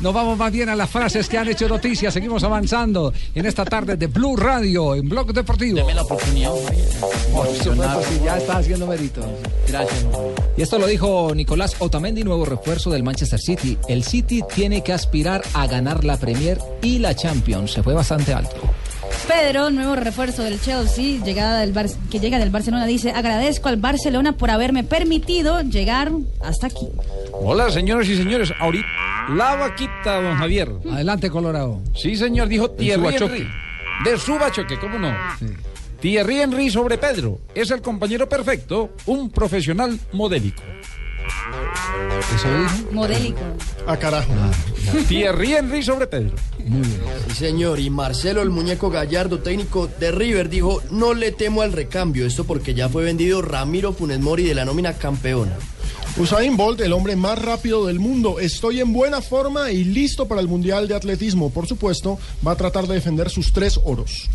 Nos vamos más bien a las frases que han hecho noticias. Seguimos avanzando en esta tarde de Blue Radio en Blog Deportivo. Deme la oportunidad. Por supuesto, sí, ya está haciendo mérito. Gracias. Y esto lo dijo Nicolás Otamendi, nuevo refuerzo del Manchester City. El City tiene que aspirar a ganar la Premier y la Champions. Se fue bastante alto. Pedro, nuevo refuerzo del Chelsea, llegada del Bar- que llega del Barcelona, dice, agradezco al Barcelona por haberme permitido llegar hasta aquí. Hola, señoras y señores. Ahorita la vaquita, don Javier. Adelante, Colorado. Sí, señor, dijo Thierry. Henry. De Subachoque, ¿cómo no? Thierry Henry sobre Pedro. Es el compañero perfecto, un profesional modélico. Eso dijo. Modélico. Ah, carajo. Thierry Henry sobre Pedro. Sí, señor. Y Marcelo, el muñeco Gallardo, técnico de River, dijo, no le temo al recambio. Esto porque ya fue vendido Ramiro Funes Mori de la nómina campeona. Usain Bolt, el hombre más rápido del mundo. Estoy en buena forma y listo para el Mundial de Atletismo. Por supuesto, va a tratar de defender sus tres oros.